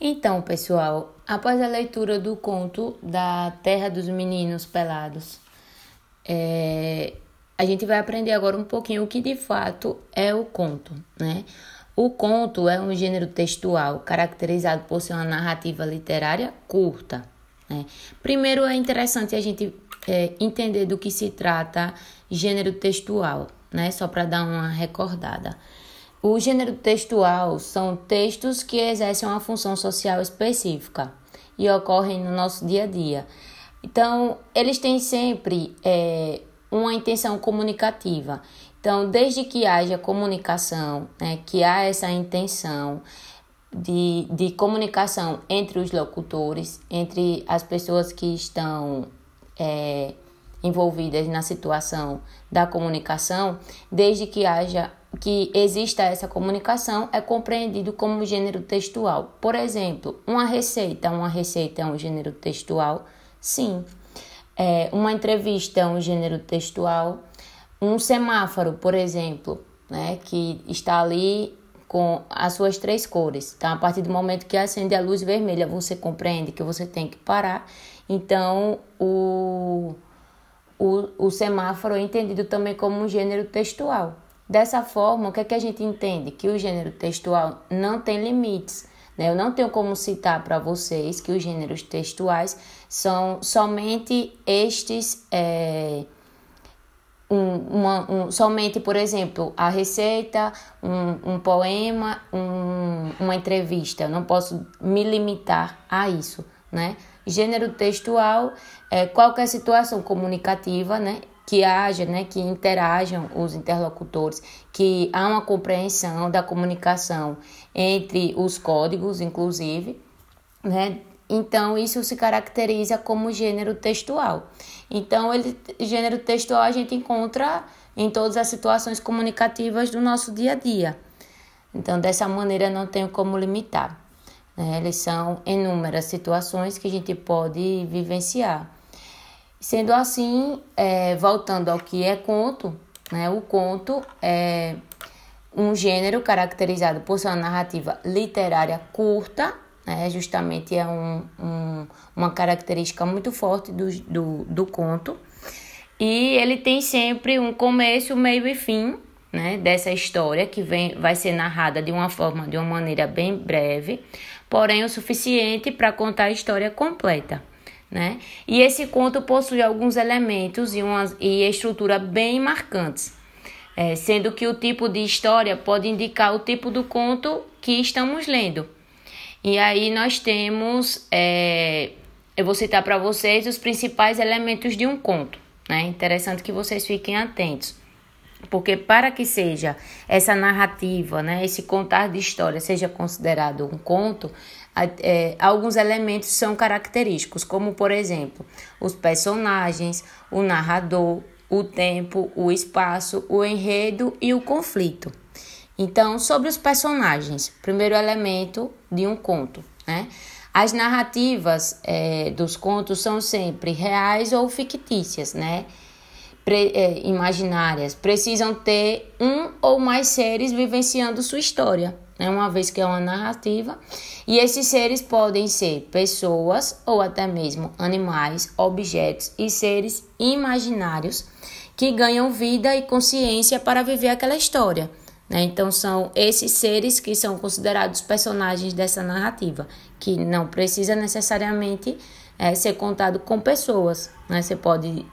Então, pessoal, após a leitura do conto da Terra dos Meninos Pelados, é, a gente vai aprender agora um pouquinho o que de fato é o conto, né? O conto é um gênero textual caracterizado por ser uma narrativa literária curta. Né? Primeiro é interessante a gente é, entender do que se trata gênero textual, né? Só para dar uma recordada. O gênero textual são textos que exercem uma função social específica e ocorrem no nosso dia a dia. Então, eles têm sempre é, uma intenção comunicativa. Então, desde que haja comunicação, né, que há essa intenção de, de comunicação entre os locutores, entre as pessoas que estão é, envolvidas na situação da comunicação, desde que haja que exista essa comunicação é compreendido como gênero textual. Por exemplo, uma receita, uma receita é um gênero textual? Sim. É, uma entrevista é um gênero textual. Um semáforo, por exemplo, né, que está ali com as suas três cores. Então, a partir do momento que acende a luz vermelha, você compreende que você tem que parar. Então, o, o, o semáforo é entendido também como um gênero textual. Dessa forma, o que é que a gente entende? Que o gênero textual não tem limites. Né? Eu não tenho como citar para vocês que os gêneros textuais são somente estes. É, um, uma, um, somente, por exemplo, a receita, um, um poema, um, uma entrevista. Eu não posso me limitar a isso, né? Gênero textual é qualquer situação comunicativa, né? que haja, né, que interajam os interlocutores, que há uma compreensão da comunicação entre os códigos, inclusive, né? Então isso se caracteriza como gênero textual. Então, ele, gênero textual a gente encontra em todas as situações comunicativas do nosso dia a dia. Então, dessa maneira não tenho como limitar. Né? Eles são inúmeras situações que a gente pode vivenciar. Sendo assim, é, voltando ao que é conto, né, o conto é um gênero caracterizado por sua narrativa literária curta, né, justamente é um, um, uma característica muito forte do, do, do conto, e ele tem sempre um começo, meio e fim né, dessa história que vem, vai ser narrada de uma forma, de uma maneira bem breve, porém o suficiente para contar a história completa né? E esse conto possui alguns elementos e, uma, e estrutura bem marcantes, é, sendo que o tipo de história pode indicar o tipo do conto que estamos lendo. E aí nós temos, é, eu vou citar para vocês os principais elementos de um conto. Né? Interessante que vocês fiquem atentos. Porque para que seja essa narrativa, né, esse contar de história seja considerado um conto, é, alguns elementos são característicos, como por exemplo, os personagens, o narrador, o tempo, o espaço, o enredo e o conflito. Então, sobre os personagens, primeiro elemento de um conto, né? As narrativas é, dos contos são sempre reais ou fictícias, né? Pre, é, imaginárias. Precisam ter um ou mais seres vivenciando sua história né? uma vez que é uma narrativa. E esses seres podem ser pessoas ou até mesmo animais, objetos e seres imaginários que ganham vida e consciência para viver aquela história. Né? Então, são esses seres que são considerados personagens dessa narrativa, que não precisa necessariamente é, ser contado com pessoas. Né? Você pode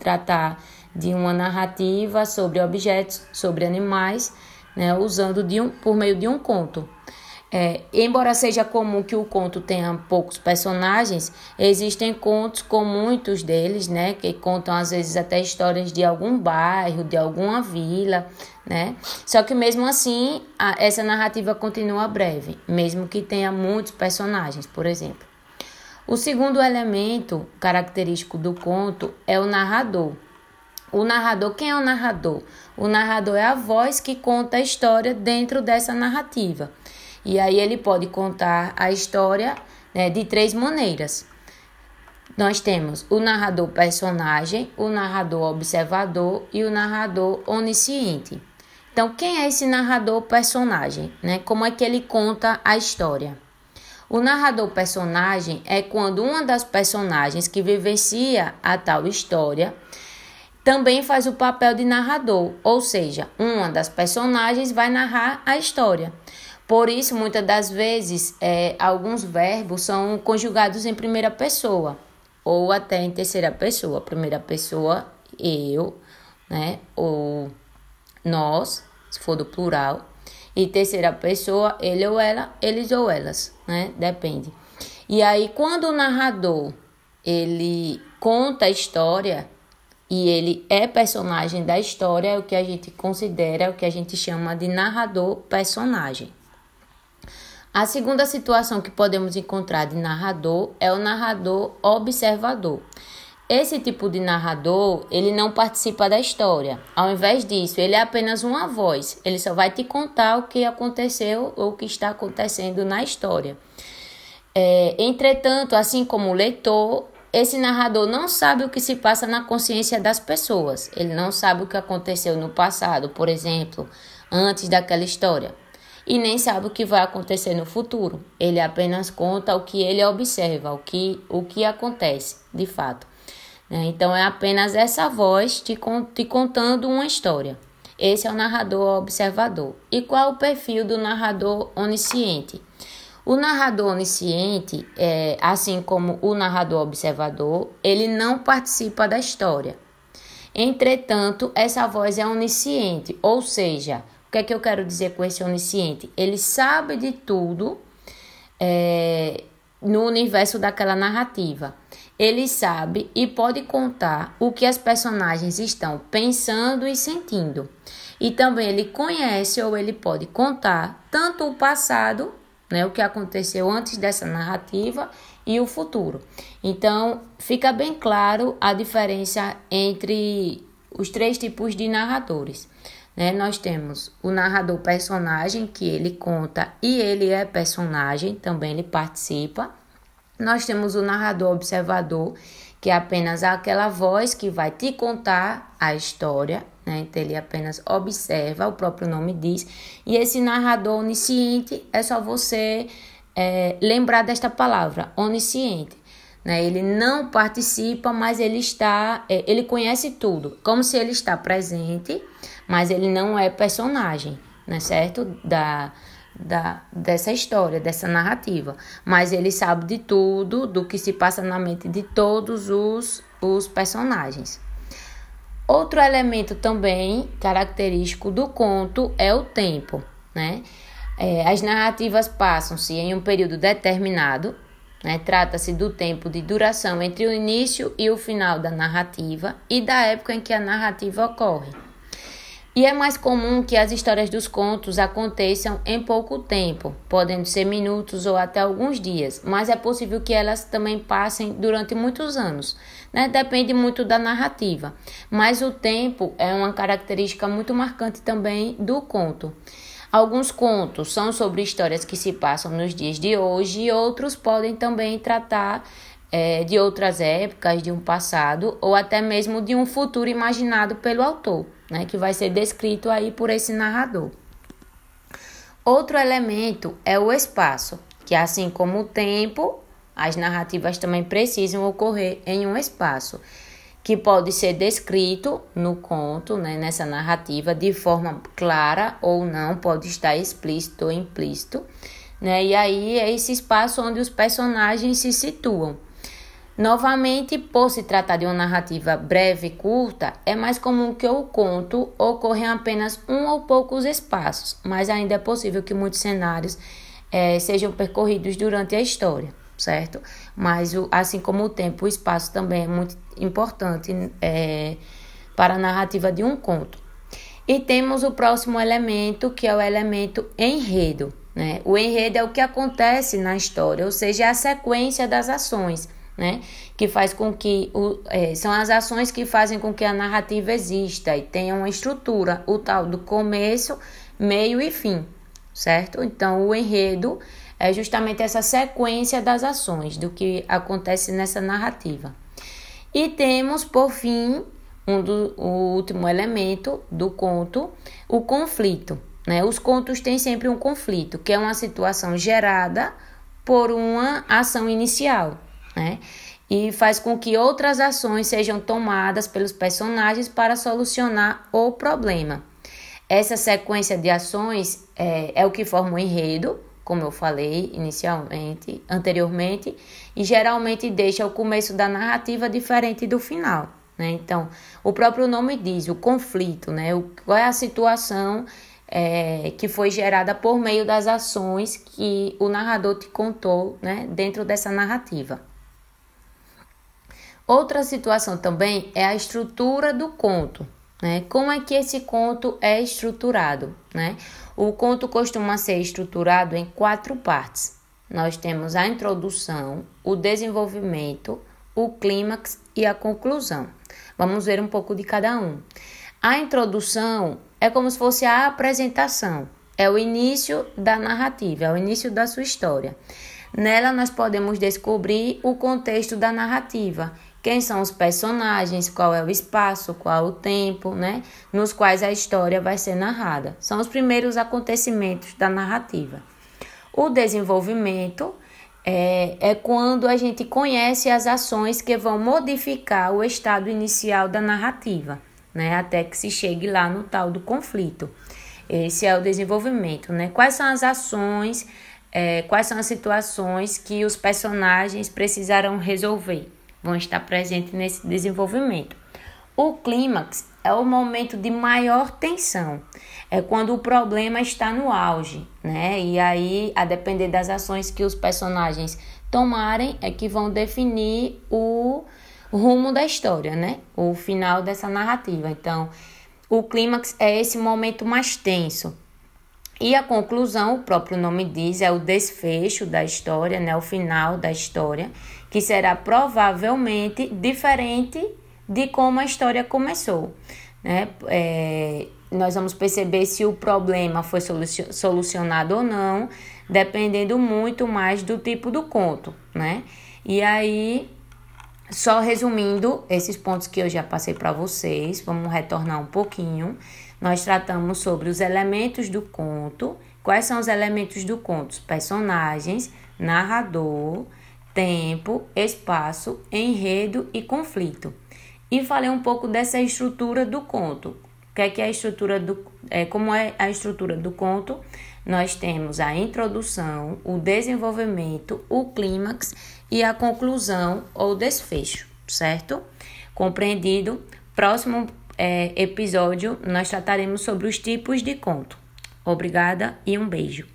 tratar de uma narrativa sobre objetos, sobre animais né, usando de um, por meio de um conto. É, embora seja comum que o conto tenha poucos personagens, existem contos com muitos deles, né, que contam às vezes até histórias de algum bairro, de alguma vila, né? Só que mesmo assim, a, essa narrativa continua breve, mesmo que tenha muitos personagens, por exemplo. O segundo elemento característico do conto é o narrador. O narrador, quem é o narrador? O narrador é a voz que conta a história dentro dessa narrativa. E aí ele pode contar a história né, de três maneiras. Nós temos o narrador personagem, o narrador observador e o narrador onisciente. Então, quem é esse narrador personagem? Né? Como é que ele conta a história? O narrador personagem é quando uma das personagens que vivencia a tal história também faz o papel de narrador, ou seja, uma das personagens vai narrar a história. Por isso, muitas das vezes, é, alguns verbos são conjugados em primeira pessoa ou até em terceira pessoa. Primeira pessoa, eu, né? Ou nós, se for do plural. E terceira pessoa, ele ou ela, eles ou elas, né? Depende. E aí, quando o narrador ele conta a história, e ele é personagem da história, o que a gente considera, o que a gente chama de narrador personagem. A segunda situação que podemos encontrar de narrador é o narrador observador. Esse tipo de narrador, ele não participa da história. Ao invés disso, ele é apenas uma voz. Ele só vai te contar o que aconteceu ou o que está acontecendo na história. É, entretanto, assim como o leitor, esse narrador não sabe o que se passa na consciência das pessoas. Ele não sabe o que aconteceu no passado, por exemplo, antes daquela história. E nem sabe o que vai acontecer no futuro. Ele apenas conta o que ele observa, o que, o que acontece de fato. Né? Então é apenas essa voz te, te contando uma história. Esse é o narrador observador. E qual é o perfil do narrador onisciente? O narrador onisciente, é, assim como o narrador observador, ele não participa da história. Entretanto, essa voz é onisciente, ou seja, o que é que eu quero dizer com esse onisciente? Ele sabe de tudo é, no universo daquela narrativa. Ele sabe e pode contar o que as personagens estão pensando e sentindo. E também ele conhece ou ele pode contar tanto o passado né, o que aconteceu antes dessa narrativa e o futuro. Então, fica bem claro a diferença entre os três tipos de narradores. Né? Nós temos o narrador personagem, que ele conta e ele é personagem, também ele participa. Nós temos o narrador observador, que é apenas aquela voz que vai te contar a história, né? Então ele apenas observa, o próprio nome diz. E esse narrador onisciente é só você é, lembrar desta palavra, onisciente. Né? Ele não participa, mas ele está, é, ele conhece tudo, como se ele está presente, mas ele não é personagem, né? Certo? Da da, dessa história, dessa narrativa. Mas ele sabe de tudo, do que se passa na mente de todos os, os personagens. Outro elemento também característico do conto é o tempo, né? É, as narrativas passam-se em um período determinado, né? Trata-se do tempo de duração entre o início e o final da narrativa e da época em que a narrativa ocorre. E é mais comum que as histórias dos contos aconteçam em pouco tempo, podendo ser minutos ou até alguns dias, mas é possível que elas também passem durante muitos anos. Né? Depende muito da narrativa, mas o tempo é uma característica muito marcante também do conto. Alguns contos são sobre histórias que se passam nos dias de hoje e outros podem também tratar é, de outras épocas, de um passado ou até mesmo de um futuro imaginado pelo autor né, que vai ser descrito aí por esse narrador. Outro elemento é o espaço, que assim como o tempo, as narrativas também precisam ocorrer em um espaço, que pode ser descrito no conto, né, nessa narrativa, de forma clara ou não, pode estar explícito ou implícito. Né, e aí é esse espaço onde os personagens se situam. Novamente, por se tratar de uma narrativa breve e curta, é mais comum que o conto ocorra em apenas um ou poucos espaços, mas ainda é possível que muitos cenários é, sejam percorridos durante a história, certo? Mas, assim como o tempo, o espaço também é muito importante é, para a narrativa de um conto. E temos o próximo elemento, que é o elemento enredo. Né? O enredo é o que acontece na história, ou seja, é a sequência das ações né? Que faz com que o, é, são as ações que fazem com que a narrativa exista e tenha uma estrutura, o tal do começo, meio e fim, certo? Então, o enredo é justamente essa sequência das ações do que acontece nessa narrativa. E temos, por fim, um do, o último elemento do conto, o conflito. Né? Os contos têm sempre um conflito, que é uma situação gerada por uma ação inicial, né? E faz com que outras ações sejam tomadas pelos personagens para solucionar o problema. Essa sequência de ações é, é o que forma o enredo, como eu falei inicialmente, anteriormente, e geralmente deixa o começo da narrativa diferente do final. Né? Então, o próprio nome diz o conflito, né? O, qual é a situação é, que foi gerada por meio das ações que o narrador te contou né, dentro dessa narrativa. Outra situação também é a estrutura do conto. Né? Como é que esse conto é estruturado? Né? O conto costuma ser estruturado em quatro partes. Nós temos a introdução, o desenvolvimento, o clímax e a conclusão. Vamos ver um pouco de cada um. A introdução é como se fosse a apresentação, é o início da narrativa, é o início da sua história. Nela nós podemos descobrir o contexto da narrativa, quem são os personagens, qual é o espaço, qual o tempo, né, nos quais a história vai ser narrada. São os primeiros acontecimentos da narrativa. O desenvolvimento é, é quando a gente conhece as ações que vão modificar o estado inicial da narrativa né? Até que se chegue lá no tal do conflito. Esse é o desenvolvimento, né? Quais são as ações, é, quais são as situações que os personagens precisarão resolver? Vão estar presentes nesse desenvolvimento. O clímax é o momento de maior tensão. É quando o problema está no auge, né? E aí, a depender das ações que os personagens tomarem, é que vão definir o rumo da história, né? O final dessa narrativa. Então, o clímax é esse momento mais tenso. E a conclusão, o próprio nome diz, é o desfecho da história, né? O final da história, que será provavelmente diferente de como a história começou, né? É, nós vamos perceber se o problema foi solucionado ou não, dependendo muito mais do tipo do conto, né? E aí só resumindo esses pontos que eu já passei para vocês, vamos retornar um pouquinho. Nós tratamos sobre os elementos do conto. Quais são os elementos do conto? Personagens, narrador, tempo, espaço, enredo e conflito. E falei um pouco dessa estrutura do conto. O que é, que é a estrutura do é, como é a estrutura do conto? Nós temos a introdução, o desenvolvimento, o clímax e a conclusão ou desfecho, certo? Compreendido? Próximo é, episódio nós trataremos sobre os tipos de conto. Obrigada e um beijo.